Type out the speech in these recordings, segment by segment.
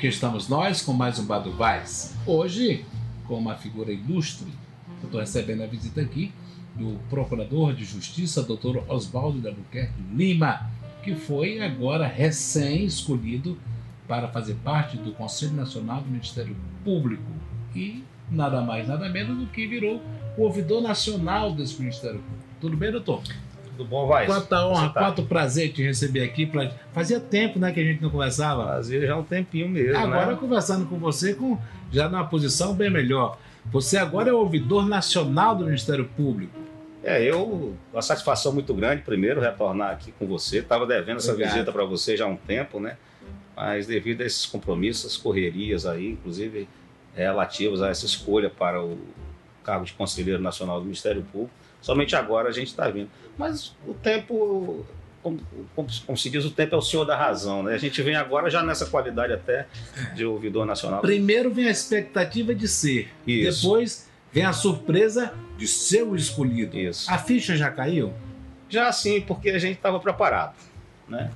Aqui estamos nós com mais um Bar do Vaz. Hoje, com uma figura ilustre, eu estou recebendo a visita aqui do Procurador de Justiça, Dr. Oswaldo de Albuquerque Lima, que foi agora recém-escolhido para fazer parte do Conselho Nacional do Ministério Público e nada mais, nada menos do que virou o ouvidor nacional desse Ministério Público. Tudo bem, doutor? Tudo bom, vai? Quanta honra, tá? quanto prazer te receber aqui. Pra... Fazia tempo né, que a gente não conversava. Fazia já um tempinho mesmo, Agora né? conversando com você, com já numa posição bem melhor. Você agora é ouvidor nacional do Ministério Público. É, eu, uma satisfação muito grande, primeiro, retornar aqui com você. Estava devendo essa Obrigado. visita para você já há um tempo, né? Mas devido a esses compromissos, correrias aí, inclusive relativos a essa escolha para o cargo de Conselheiro Nacional do Ministério Público, somente agora a gente está vindo. Mas o tempo, como, como- se diz, o tempo é o senhor da razão, né? A gente vem agora já nessa qualidade até de ouvidor nacional. Primeiro vem a expectativa de ser, Isso. depois vem a surpresa de ser o escolhido. Isso. A ficha já caiu? Já sim, porque a gente estava preparado. Né?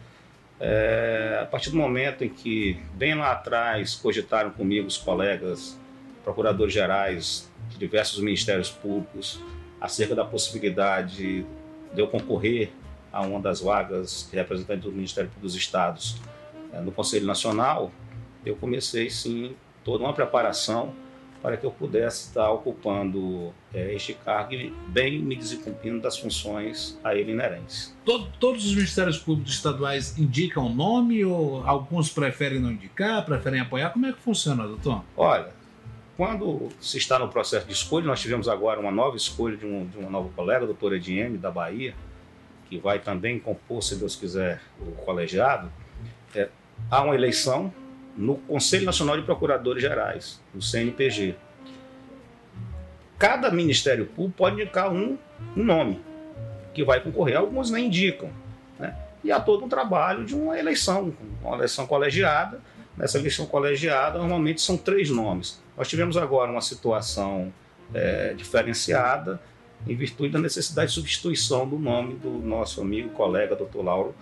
É, a partir do momento em que, bem lá atrás, cogitaram comigo os colegas procuradores gerais de diversos ministérios públicos acerca da possibilidade de eu concorrer a uma das vagas de representante do Ministério Público dos Estados eh, no Conselho Nacional, eu comecei sim toda uma preparação para que eu pudesse estar ocupando eh, este cargo e bem me desempenhando das funções a ele inerentes. To- Todos os ministérios públicos estaduais indicam o nome ou alguns preferem não indicar, preferem apoiar? Como é que funciona, doutor? Olha, quando se está no processo de escolha, nós tivemos agora uma nova escolha de, um, de uma nova colega, a doutora Ediene, da Bahia, que vai também compor, se Deus quiser, o colegiado. É, há uma eleição no Conselho Nacional de Procuradores Gerais, o CNPG. Cada Ministério Público pode indicar um, um nome que vai concorrer. Alguns nem indicam. Né? E há todo um trabalho de uma eleição, uma eleição colegiada. Nessa eleição colegiada, normalmente são três nomes. Nós tivemos agora uma situação eh, diferenciada em virtude da necessidade de substituição do nome do nosso amigo, colega, doutor Lauro,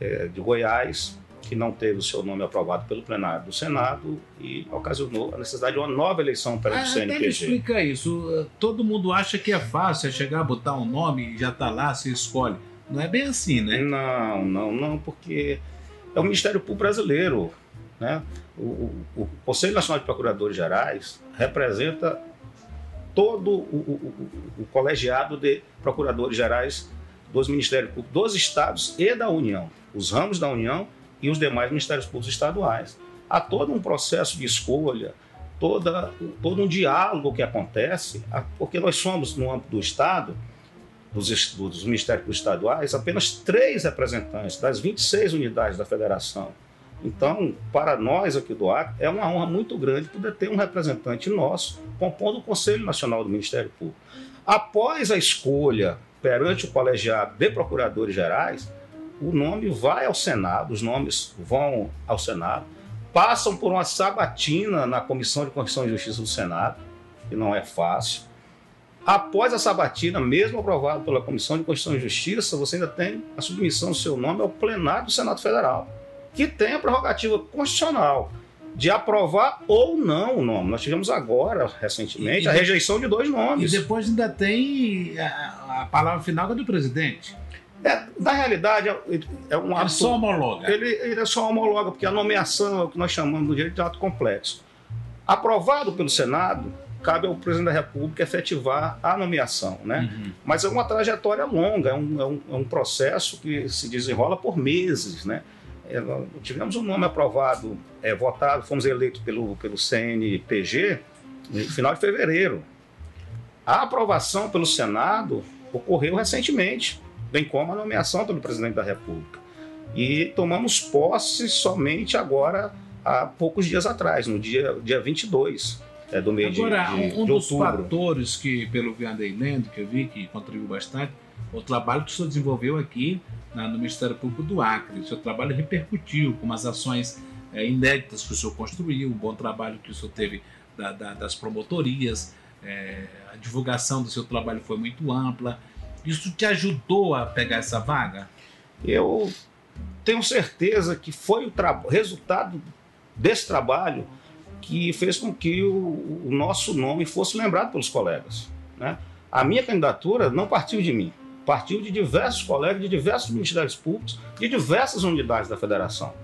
eh, de Goiás, que não teve o seu nome aprovado pelo plenário do Senado e ocasionou a necessidade de uma nova eleição o Ah, me CNPG. explica isso. Todo mundo acha que é fácil, é chegar, botar um nome e já tá lá, se escolhe. Não é bem assim, né? Não, não, não, porque é o Ministério Público Brasileiro. Né? O, o- o Conselho Nacional de Procuradores Gerais representa todo o, o- colegiado de procuradores gerais dos Ministérios Públicos dos estados e da União, os ramos da União e os demais Ministérios Públicos estaduais. Há todo um processo de escolha, toda, todo um diálogo que acontece, porque nós somos, no âmbito do Estado, dos, dos Ministérios Públicos estaduais, apenas três representantes das 26 unidades da federação. Então, para nós aqui do Acre, é uma honra muito grande poder ter um representante nosso compondo o Conselho Nacional do Ministério Público. Após a escolha perante o colegiado de procuradores gerais, o nome vai ao Senado, os nomes vão ao Senado, passam por uma sabatina na Comissão de Constituição e Justiça do Senado, que não é fácil. Após a sabatina, mesmo aprovado pela Comissão de Constituição e Justiça, você ainda tem a submissão do seu nome ao plenário do Senado Federal, que tem a prerrogativa constitucional de aprovar ou não o nome. Nós tivemos agora, recentemente, E- e a rejeição de dois E nomes. depois ainda tem a, a palavra final é do presidente. É, na realidade, é, é um Ele ato. só homologa. Ele, ele é só homologa, porque a nomeação é o que nós chamamos no direito de ato complexo. Aprovado pelo Senado, cabe ao presidente da República efetivar a nomeação, né? Uhum. Mas é uma trajetória longa, é um, é um, é um processo que se desenrola por meses, né? É, tivemos um nome aprovado, é, votado, fomos eleitos pelo, pelo CNPG no final de fevereiro. A aprovação pelo Senado ocorreu recentemente, bem como a nomeação pelo presidente da República. E tomamos posse somente agora, há poucos dias atrás, no dia, dia 22 é, do mês de- Agora, de, um, um de dos outubro. fatores que, pelo que andei lendo, que eu vi que contribuiu bastante, o trabalho que o senhor desenvolveu aqui na- no Ministério Público do Acre. O seu trabalho repercutiu com as ações eh, inéditas que o senhor construiu, o bom trabalho que o senhor teve da- da- das promotorias, eh, a divulgação do seu trabalho foi muito ampla. Isso te ajudou a pegar essa vaga? Eu tenho certeza que foi o resultado desse trabalho que fez com que o, o nosso nome fosse lembrado pelos colegas. Né? A minha candidatura não partiu de mim, partiu de diversos colegas de diversos ministérios públicos, de diversas unidades da federação.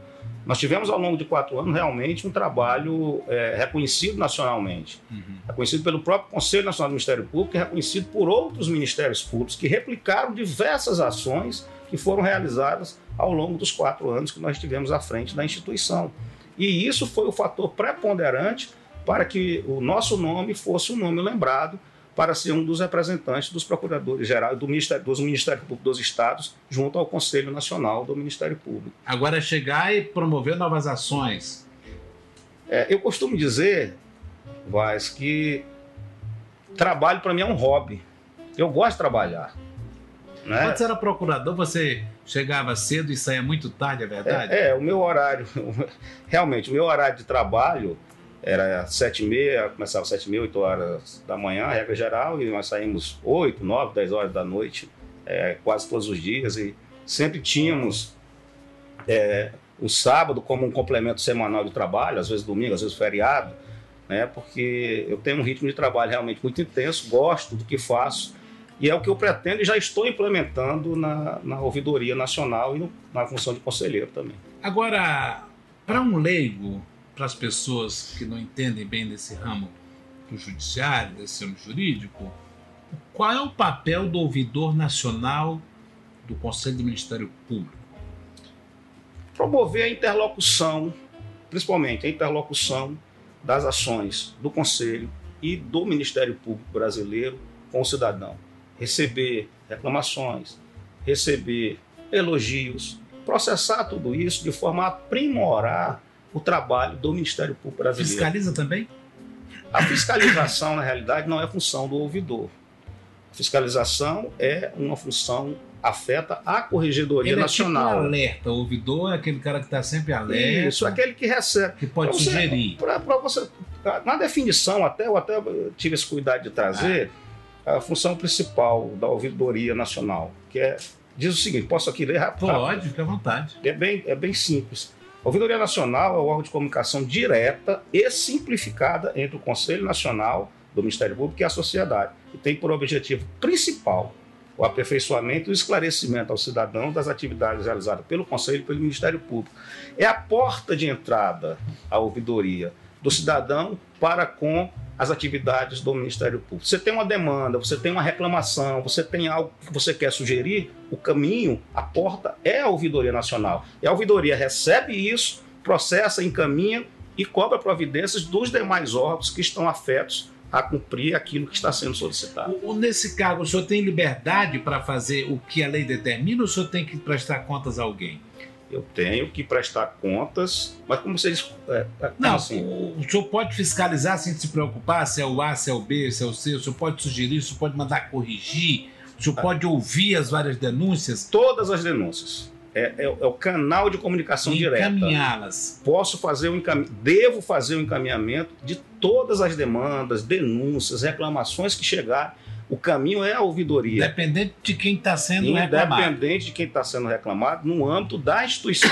Nós tivemos ao longo de quatro anos realmente um trabalho eh, reconhecido nacionalmente reconhecido pelo próprio Conselho Nacional do Ministério Público e reconhecido por outros ministérios públicos que replicaram diversas ações que foram realizadas ao longo dos quatro anos que nós estivemos à frente da instituição. E isso foi o fator preponderante para que o nosso nome fosse um nome lembrado para ser um dos representantes dos procuradores gerais do Ministério, dos Ministérios Públicos dos Estados junto ao Conselho Nacional do Ministério Público. Agora, chegar e promover novas ações. É, eu costumo dizer, Vaz, que trabalho para mim é um hobby. Eu gosto de trabalhar. Né? Quando você era procurador, você chegava cedo e saía muito tarde, é verdade? É, é, o meu horário, realmente, o meu horário de trabalho era sete e meia, começava sete e meia, oito horas da manhã, regra geral, e nós saímos oito, nove, dez horas da noite, é, quase todos os dias, e sempre tínhamos é, o sábado como um complemento semanal de trabalho, às vezes domingo, às vezes feriado, né, porque eu tenho um ritmo de trabalho realmente muito intenso, gosto do que faço, e é o que eu pretendo e já estou implementando na, na ouvidoria nacional e no- na função de conselheiro também. Agora, para um leigo, para as pessoas que não entendem bem desse ramo do judiciário, desse ramo jurídico, qual é o papel do ouvidor nacional do Conselho do Ministério Público? promover a interlocução, principalmente a interlocução das ações do Conselho e do Ministério Público Brasileiro com o cidadão. Receber reclamações, receber elogios, processar tudo isso de forma a aprimorar o trabalho do Ministério Público Brasileiro. Fiscaliza também? A fiscalização, na realidade, não é função do ouvidor. A fiscalização é uma função afeta a Corregedoria Ele é Nacional. tipo um alerta. O ouvidor é aquele cara que está sempre alerta, Isso, aquele que recebe. que pode Pra você- sugerir. Pra, pra você, na definição, até, eu até tive esse cuidado de trazer a função principal da Ouvidoria Nacional, que é, diz o seguinte, posso aqui ler rápido? Pode, fica à vontade. É bem, é bem simples. Ouvidoria Nacional é o órgão de comunicação direta e simplificada entre o Conselho Nacional do Ministério Público e a sociedade, e tem por objetivo principal o aperfeiçoamento e o esclarecimento ao cidadão das atividades realizadas pelo Conselho e pelo Ministério Público. É a porta de entrada à ouvidoria do cidadão para com as atividades do Ministério Público. Você tem uma demanda, você tem uma reclamação, você tem algo que você quer sugerir, o caminho, a porta é a Ouvidoria Nacional. E a Ouvidoria recebe isso, processa, encaminha e cobra providências dos demais órgãos que estão afetos a cumprir aquilo que está sendo solicitado. Nesse cargo, o senhor tem liberdade para fazer o que a lei determina ou o senhor tem que prestar contas a alguém? Eu tenho que prestar contas, mas como vocês. É, é, Não, assim, o, o senhor pode fiscalizar sem se preocupar se é o A, se é o B, se é o C, o senhor pode sugerir, o senhor pode mandar corrigir, o senhor pode ouvir as várias denúncias todas as denúncias. É, é- é o canal de comunicação e direta. encaminhá-las. Posso fazer o encaminhamento, devo fazer o encaminhamento de todas as demandas, denúncias, reclamações que chegarem. O caminho é a ouvidoria. Independente de quem está sendo reclamado. Independente de quem está sendo reclamado, no âmbito da instituição.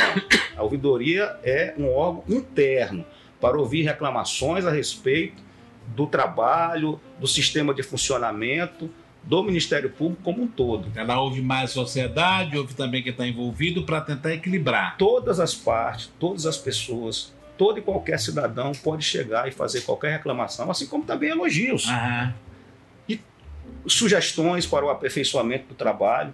A ouvidoria é um órgão interno para ouvir reclamações a respeito do trabalho, do sistema de funcionamento do Ministério Público como um todo. Ela ouve mais a sociedade, ouve também quem está envolvido para tentar equilibrar. Todas as partes, todas as pessoas todo e qualquer cidadão pode chegar e fazer qualquer reclamação, assim como também elogios, Aham. Sugestões para o aperfeiçoamento do trabalho.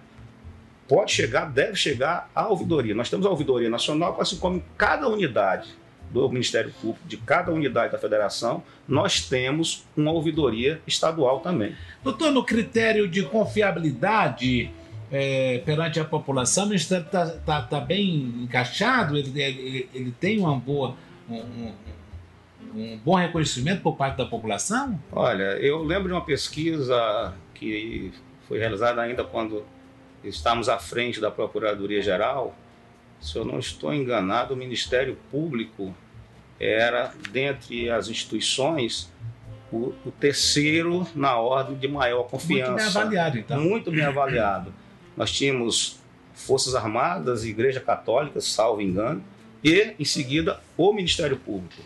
Pode chegar, deve chegar à ouvidoria. Nós temos a ouvidoria nacional, assim como em cada unidade do Ministério Público, de cada unidade da federação, nós temos uma ouvidoria estadual também. Doutor, no critério de confiabilidade é, perante a população, o Ministério está bem encaixado? Ele, ele, ele tem uma boa, um, um- um bom reconhecimento por parte da população? Olha, eu lembro de uma pesquisa que foi realizada ainda quando estávamos à frente da Procuradoria Geral. Se eu não estou enganado, o Ministério Público era, dentre as instituições, o, o terceiro na ordem de maior confiança. Muito bem avaliado, então. Muito bem avaliado. Nós tínhamos Forças Armadas, Igreja Católica, salvo engano, e, em seguida, o Ministério Público.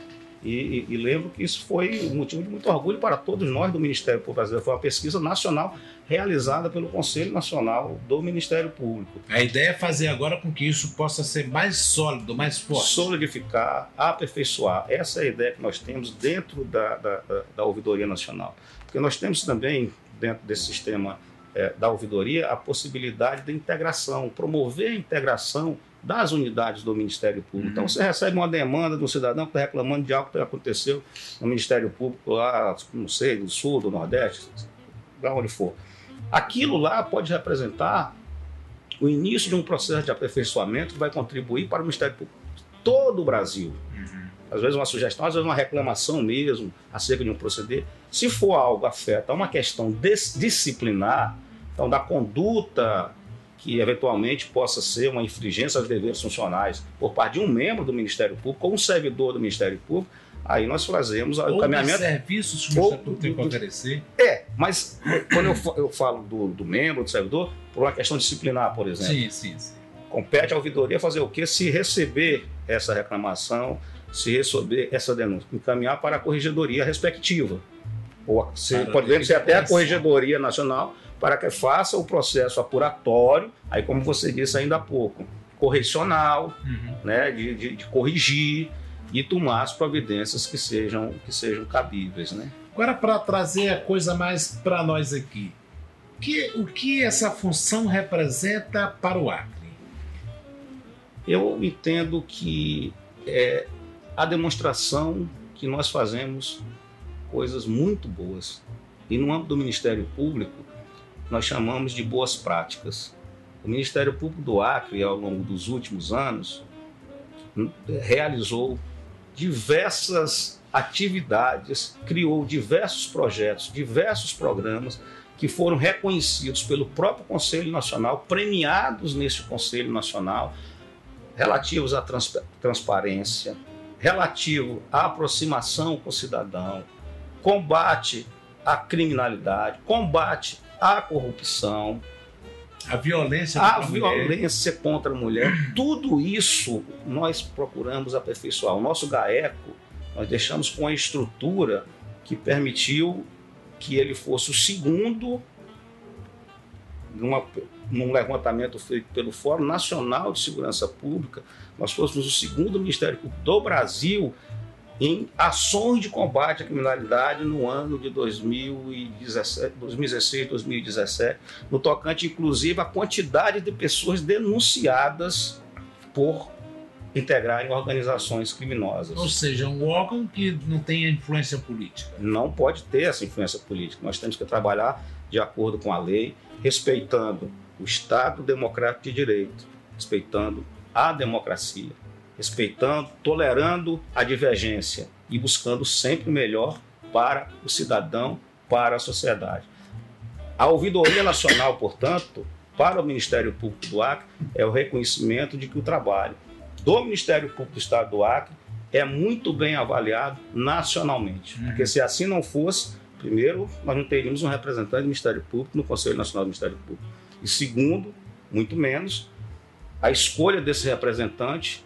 E, e- e lembro que isso foi um motivo de muito orgulho para todos nós do Ministério Público Brasileiro. Foi uma pesquisa nacional realizada pelo Conselho Nacional do Ministério Público. A ideia é fazer agora com que isso possa ser mais sólido, mais forte. solidificar, aperfeiçoar. Essa é a ideia que nós temos dentro da, da, da- Ouvidoria Nacional. Porque nós temos também, dentro desse sistema eh, da ouvidoria, a possibilidade da integração, promover a integração das unidades do Ministério Público. Uhum. Então, você recebe uma demanda do cidadão que está reclamando de algo que aconteceu no Ministério Público lá, não sei, do Sul, do Nordeste, da onde for. Aquilo lá pode representar o início de um processo de aperfeiçoamento que vai contribuir para o Ministério Público de todo o Brasil. Uhum. Às vezes uma sugestão, às vezes uma reclamação mesmo acerca de um proceder. Se for algo afeta uma questão dis- disciplinar, então da conduta que eventualmente possa ser uma infringência aos deveres funcionais por parte de um membro do Ministério Público ou um servidor do Ministério Público, aí nós fazemos o Ou dos encaminhamento. serviços que o Ministério Público tem que oferecer. É, mas quando eu, eu falo do, do membro, do servidor, por uma questão disciplinar, por exemplo. Sim, sim, sim. Compete à ouvidoria fazer o quê? Se receber essa reclamação, se receber essa denúncia, encaminhar para a corregedoria respectiva. Ou se, podemos ser até a corregedoria nacional para que faça o processo apuratório, aí como você disse ainda há pouco, correcional, Uhum. né, de, de- de corrigir e tomar as providências que sejam, que sejam cabíveis. Né? Agora, para trazer a coisa mais para nós aqui, que, o que essa função representa para o Acre? Eu entendo que é a demonstração que nós fazemos coisas muito boas. E no âmbito do Ministério Público, nós chamamos de boas práticas. O Ministério Público do Acre, ao longo dos últimos anos, hum, realizou diversas atividades, criou diversos projetos, diversos programas que foram reconhecidos pelo próprio Conselho Nacional, premiados nesse Conselho Nacional, relativos à trans- transparência, relativo à aproximação com o cidadão, combate à criminalidade, combate à corrupção, A violência a contra a mulher. violência contra a mulher, tudo isso nós procuramos aperfeiçoar. O nosso GAECO, nós deixamos com a estrutura que permitiu que ele fosse o segundo numa, num levantamento feito pelo Fórum Nacional de Segurança Pública, nós fôssemos o segundo Ministério Público do Brasil em ações de combate à criminalidade no ano de 2017, 2016, 2017, no tocante inclusive à quantidade de pessoas denunciadas por integrar em organizações criminosas. Ou seja, um órgão que não tenha influência política. Não pode ter essa influência política. Nós temos que trabalhar de acordo com a lei, respeitando o Estado democrático de direito, respeitando a democracia, respeitando, tolerando a divergência e buscando sempre o melhor para o cidadão, para a sociedade. A ouvidoria nacional, portanto, para o Ministério Público do Acre, é o reconhecimento de que o trabalho do Ministério Público do Estado do Acre é muito bem avaliado nacionalmente. Uhum. Porque se assim não fosse, primeiro, nós não teríamos um representante do Ministério Público no Conselho Nacional do Ministério Público. E segundo, muito menos, a escolha desse representante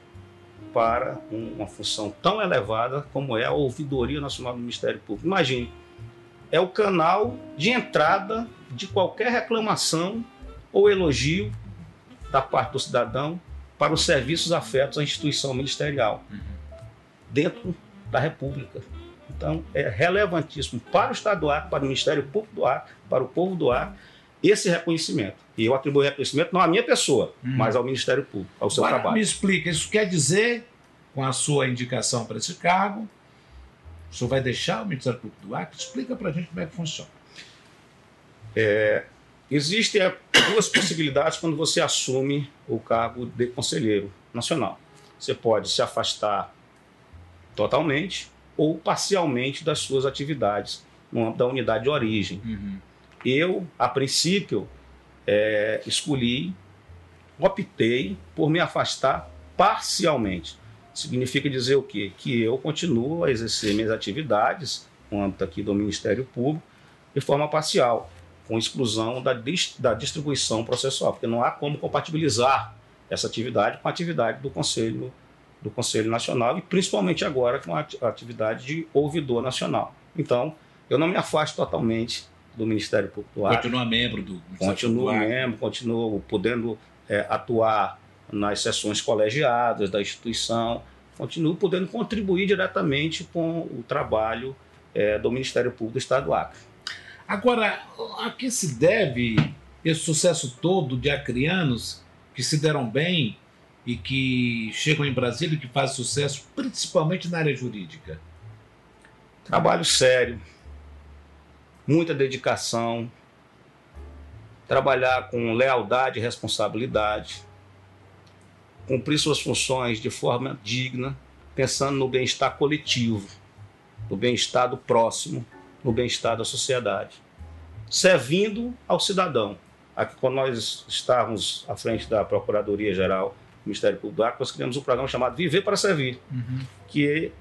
para um- uma função tão elevada como é a Ouvidoria Nacional do Ministério Público. Imagine, é o canal de entrada de qualquer reclamação ou elogio da parte do cidadão para os serviços afetos à instituição ministerial. dentro da República. Então, é relevantíssimo para o Estado do Acre, para o Ministério Público do Acre, para o povo do Acre, esse reconhecimento. E eu atribuo reconhecimento não à minha pessoa, Hum. mas ao Ministério Público, ao seu Agora, trabalho. me explica, isso quer dizer, com a sua indicação para esse cargo, o senhor vai deixar o Ministério Público do Acre? Explica para a gente como é que funciona. Existem é, duas possibilidades quando você assume o cargo de conselheiro nacional. Você pode se afastar totalmente ou parcialmente das suas atividades no âmbito da unidade de origem. Eu, a princípio, é, escolhi, optei por me afastar parcialmente. Significa dizer o quê? Que eu continuo a exercer minhas atividades no âmbito aqui do Ministério Público de forma parcial, com exclusão da, da distribuição processual, porque não há como compatibilizar essa atividade com a atividade do Conselho do Conselho Nacional e principalmente agora com a atividade de ouvidor nacional. Então, eu não me afasto totalmente do Ministério Público do Acre. Continua membro do Ministério Acre. membro, continuo podendo é, atuar nas sessões colegiadas da instituição, continuo podendo contribuir diretamente com o trabalho é, do Ministério Público do Estado do Acre. Agora, a que se deve esse sucesso todo de acrianos que se deram bem e que chegam em Brasília e que fazem sucesso, principalmente na área jurídica? Trabalho sério, muita dedicação, trabalhar com lealdade e responsabilidade, cumprir suas funções de forma digna, pensando no bem-estar coletivo, no bem-estar do próximo, no bem-estar da sociedade, servindo ao cidadão. Aqui, quando nós estávamos à frente da Procuradoria-Geral do Ministério Público nós criamos um programa chamado Viver para Servir que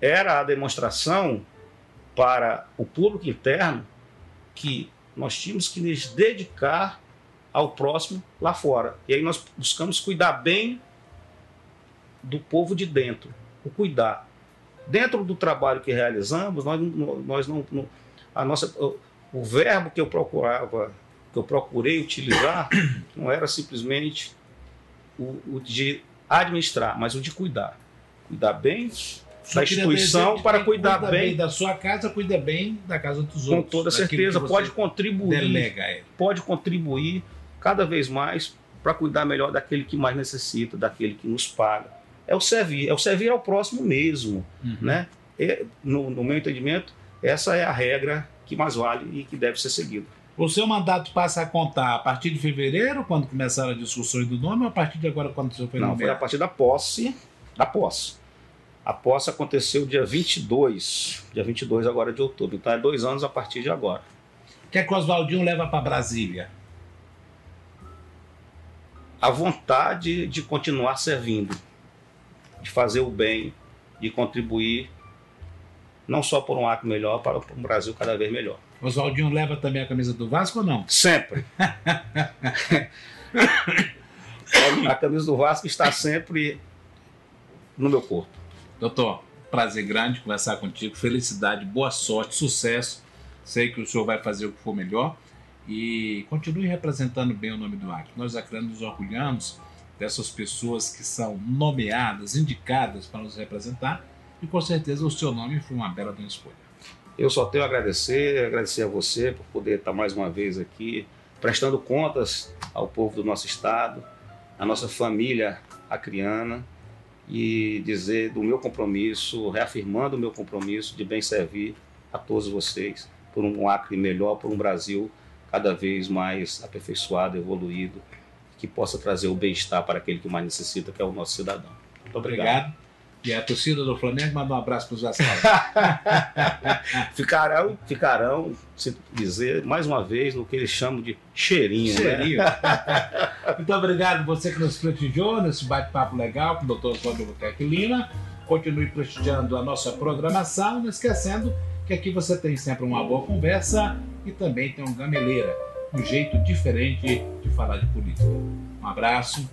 era a demonstração para o público interno que nós tínhamos que nos dedicar ao próximo lá fora. E aí nós buscamos cuidar bem do povo de dentro, o cuidar. Dentro do trabalho que realizamos, nós, nós não, não- a nossa o, o verbo que eu procurava, que eu procurei utilizar, não era simplesmente o, o de administrar, mas o de cuidar. Cuidar bem Só da instituição para cuidar cuida bem, da sua casa, cuida bem da casa dos com outros. toda daquilo certeza, pode contribuir, Delega ele. pode contribuir cada vez mais para cuidar melhor daquele que mais necessita, daquele que nos paga. É o servir, é o servir ao próximo mesmo, Uhum. né? E, no, no meu entendimento, essa é a regra que mais vale e que deve ser seguida. O seu mandato passa a contar a partir de fevereiro, quando começaram as discussões do nome, ou a partir de agora, quando o senhor foi Não, foi a nomeado? partir da posse, da posse. A posse aconteceu dia 22, dia 22 agora de outubro. Então é dois anos a partir de agora. O que é que o Oswaldinho leva para Brasília? a vontade de continuar servindo, de fazer o bem, de contribuir não só por um ato melhor, para um Brasil cada vez melhor. Oswaldinho leva também a camisa do Vasco ou não? Sempre. a camisa do Vasco está sempre no meu corpo. Doutor, prazer grande conversar contigo. Felicidade, boa sorte, sucesso. Sei que o senhor vai fazer o que for melhor. E continue representando bem o nome do Acre. Nós, acreanos, nos orgulhamos dessas pessoas que são nomeadas, indicadas para nos representar. E com certeza o seu nome foi uma bela de uma escolha. Eu só tenho a agradecer, agradecer a você por poder estar mais uma vez aqui, prestando contas ao povo do nosso estado, à nossa família acriana, e dizer do meu compromisso, reafirmando o meu compromisso de bem servir a todos vocês por um Acre melhor, por um Brasil cada vez mais aperfeiçoado, evoluído, que possa trazer o bem-estar para aquele que mais necessita, que é o nosso cidadão. Muito obrigado. Obrigado. E a torcida do Flamengo manda um abraço para os vascaínos. Ficarão, ficarão, se dizer, mais uma vez, no que eles chamam de cheirinho, né? Cheirinho. Muito obrigado você que nos prestigiou nesse bate-papo legal com o Dr. Oswaldo Buquerque Lima. Continue prestigiando a nossa programação, não esquecendo que aqui você tem sempre uma boa conversa e também tem um gameleira, um jeito diferente de falar de política. Um abraço.